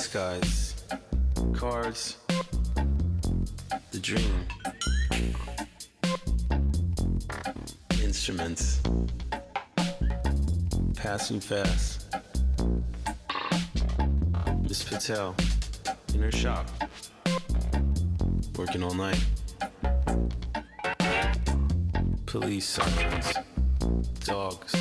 Ace cars, cards, the dream, instruments, passing fast. Miss Patel, in her shop, working all night. Police sirens, dogs.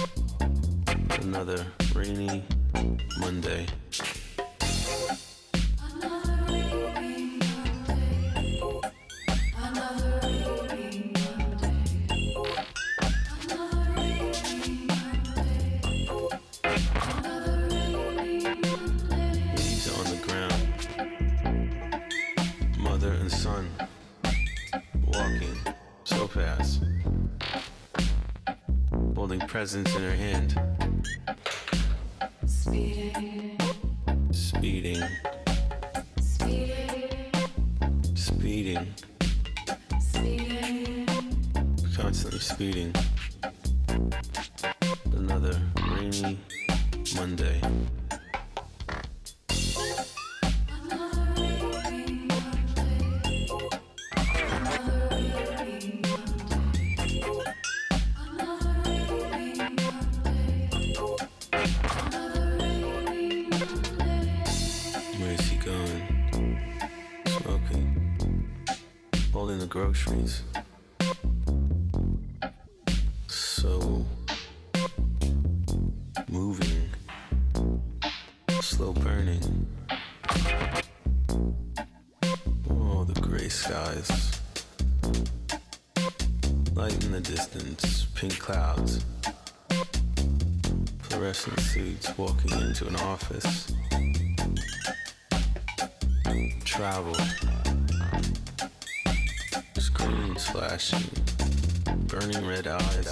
Fluorescent suits walking into an office. Travel. Screens flashing. Burning red eyes.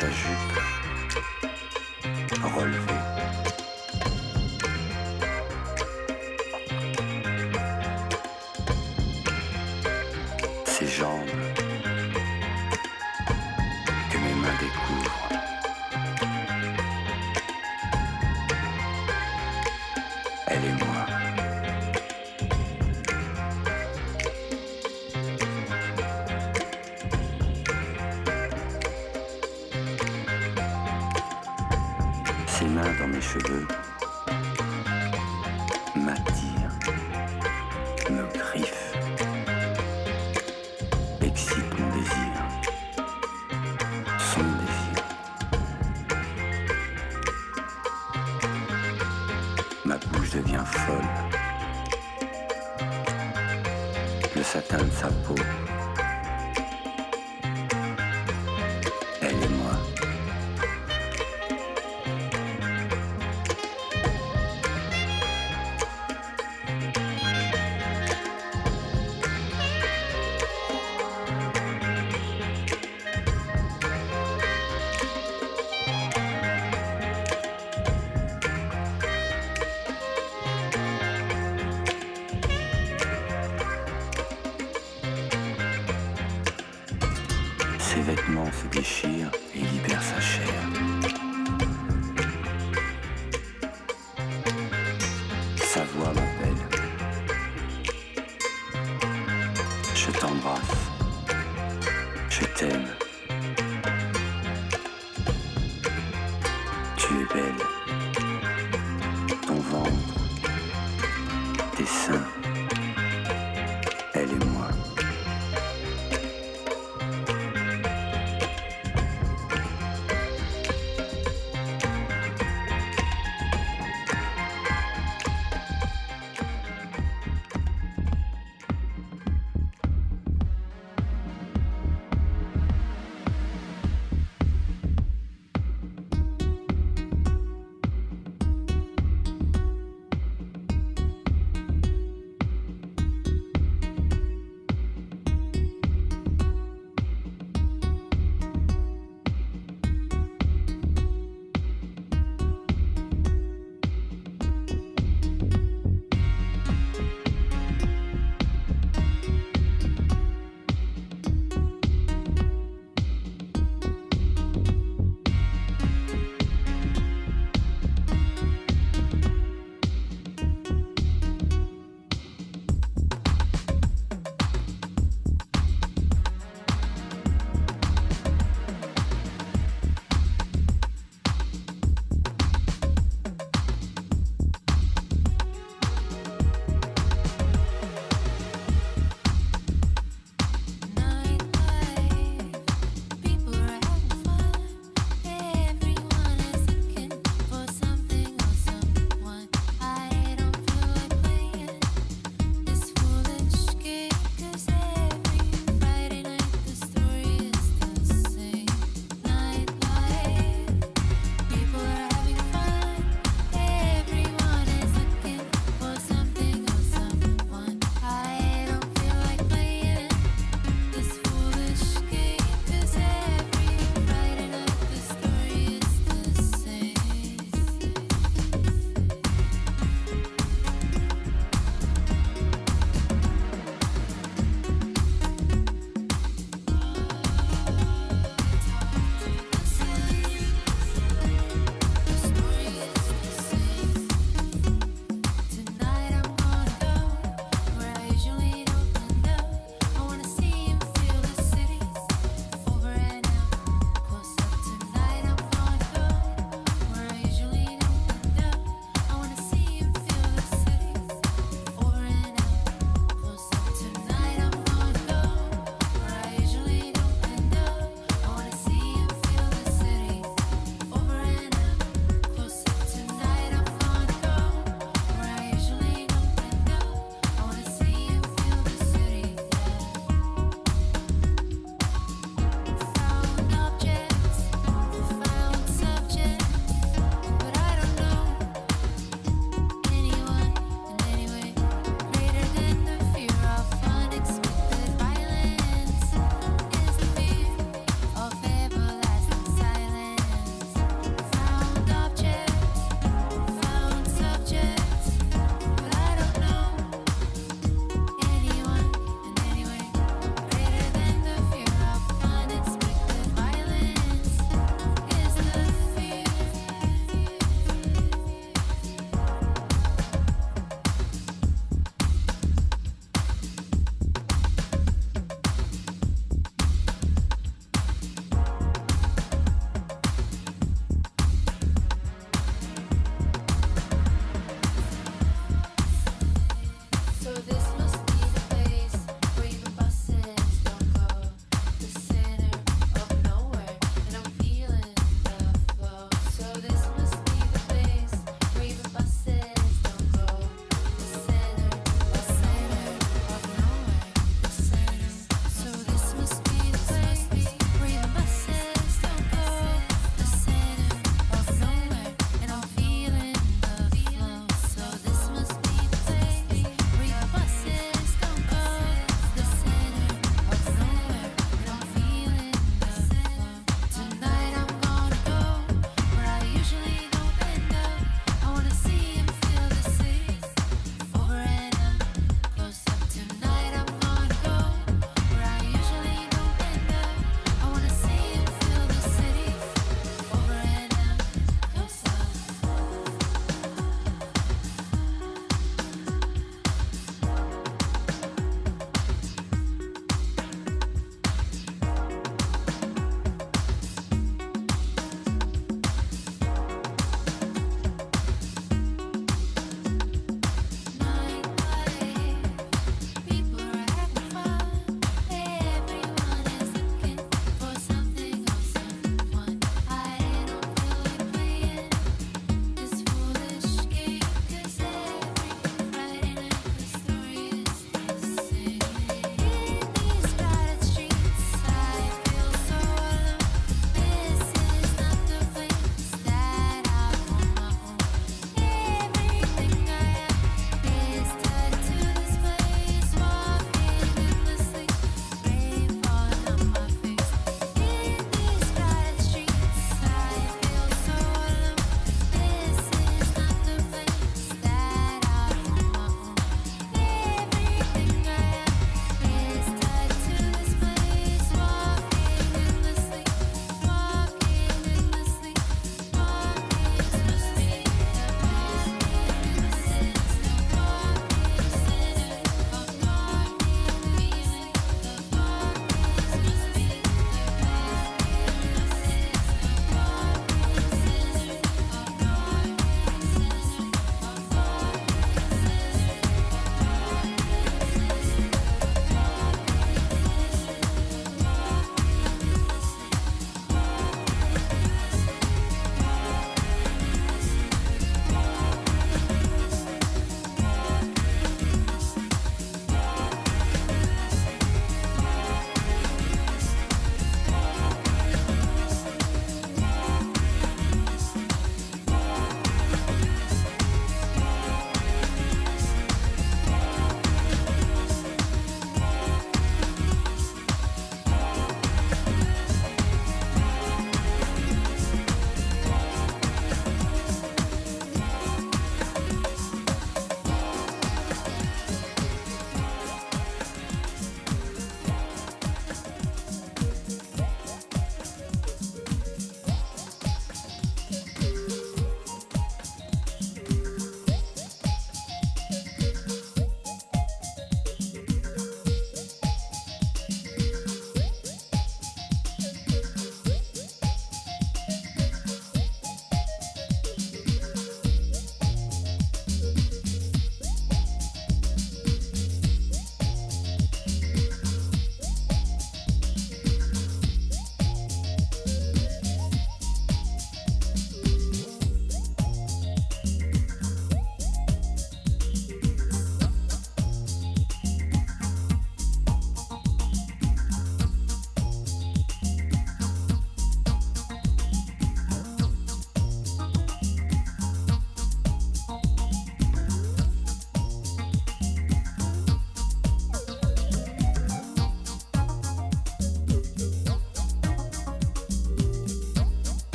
Sa jupe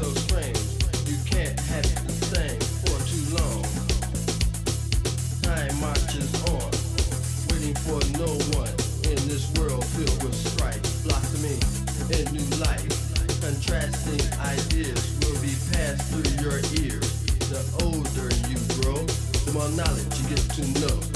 so strange. You can't have the same for too long. Time marches on, waiting for no one in this world filled with strife, blossoming in new life. Contrasting ideas will be passed through your ears. The older you grow, the more knowledge you get to know.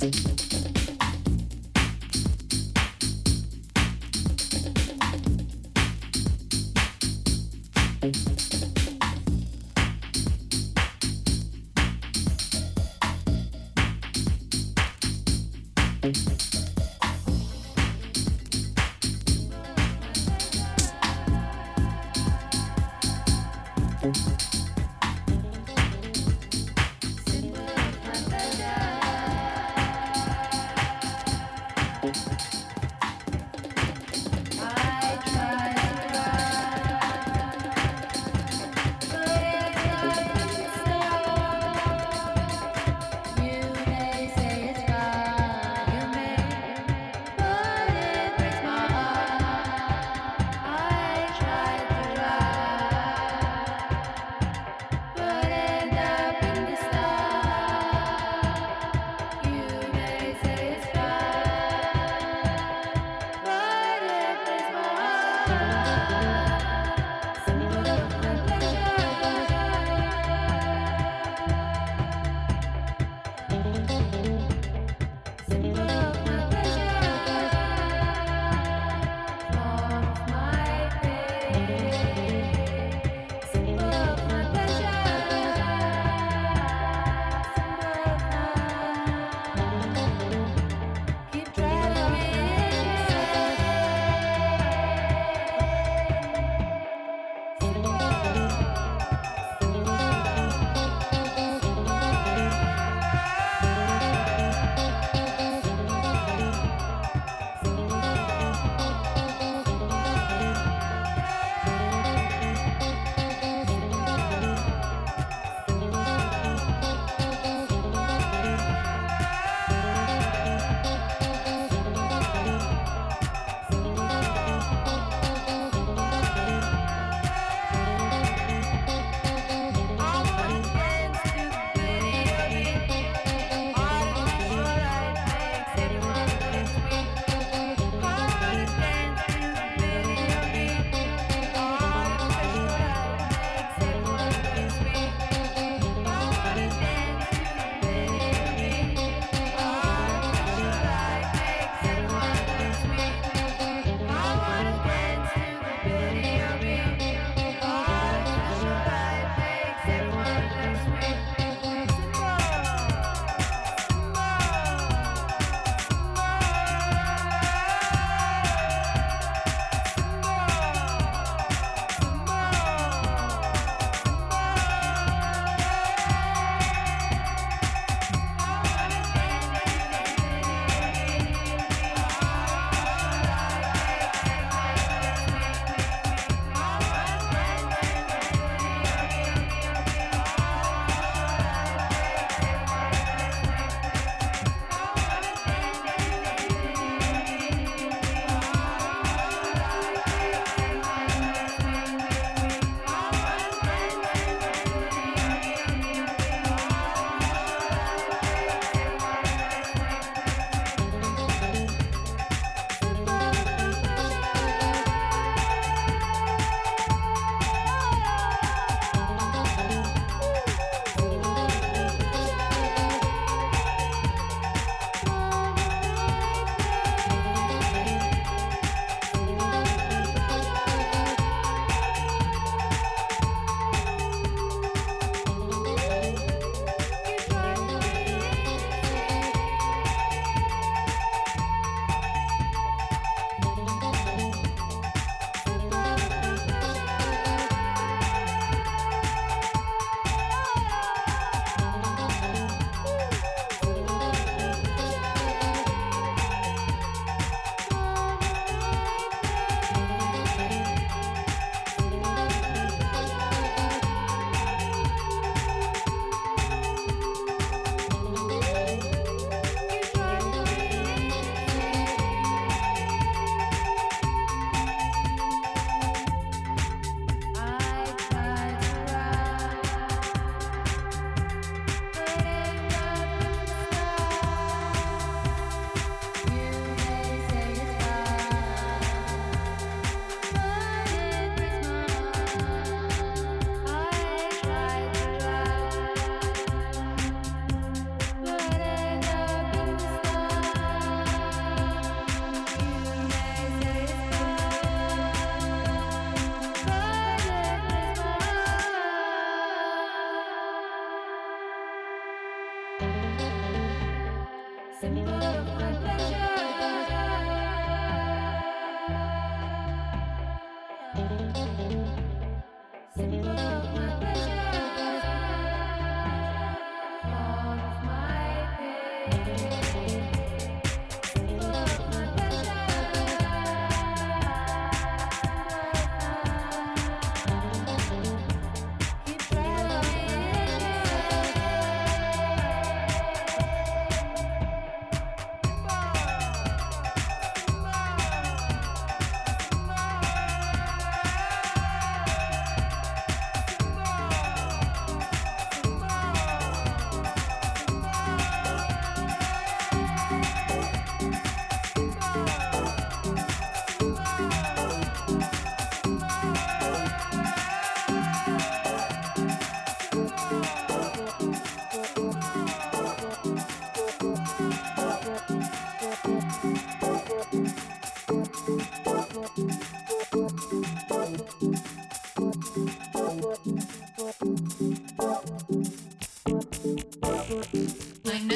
But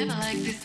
never like this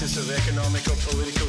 of economic or political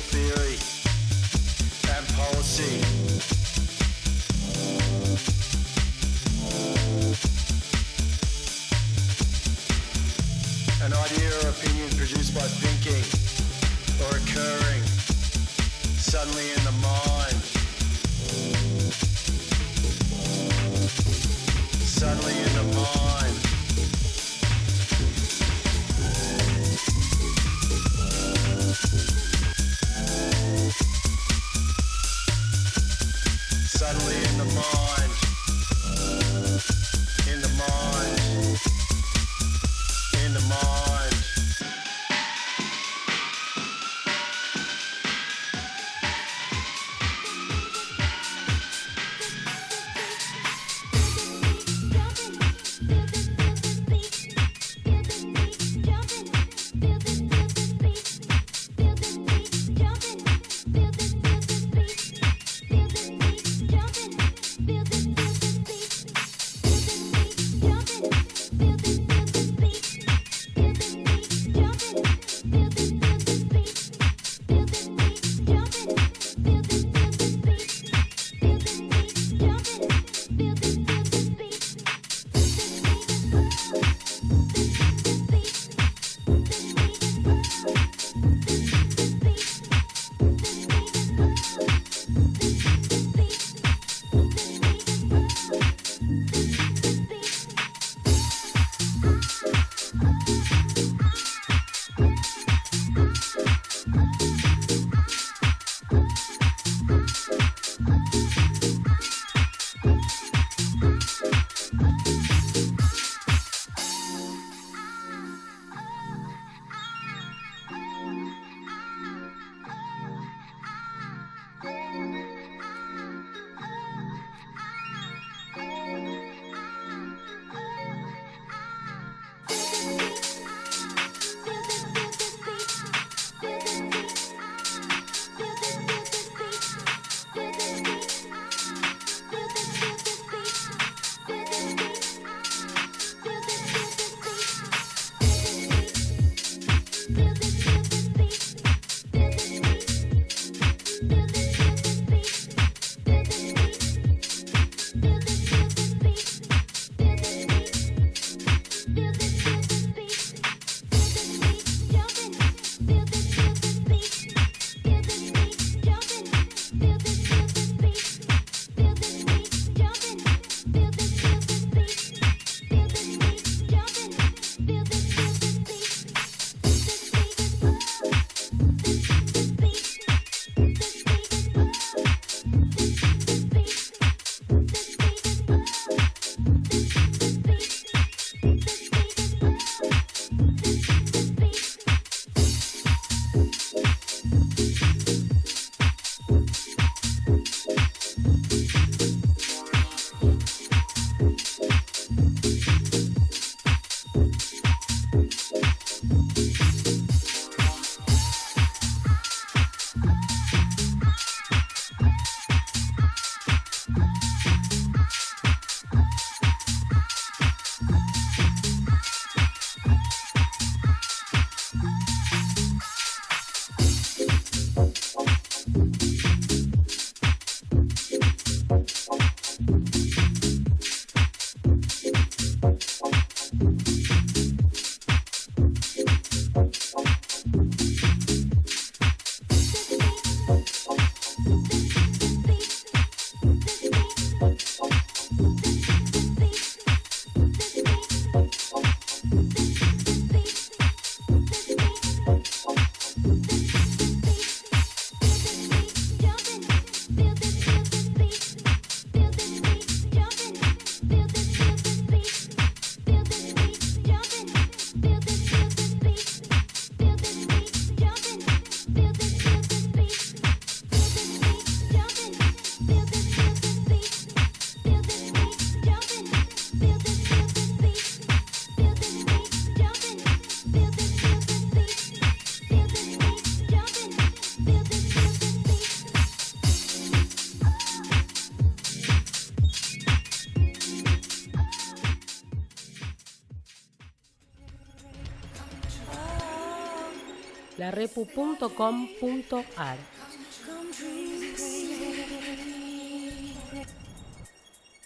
larepu.com.ar.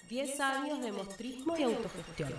10 años de mostrismo y autogestión.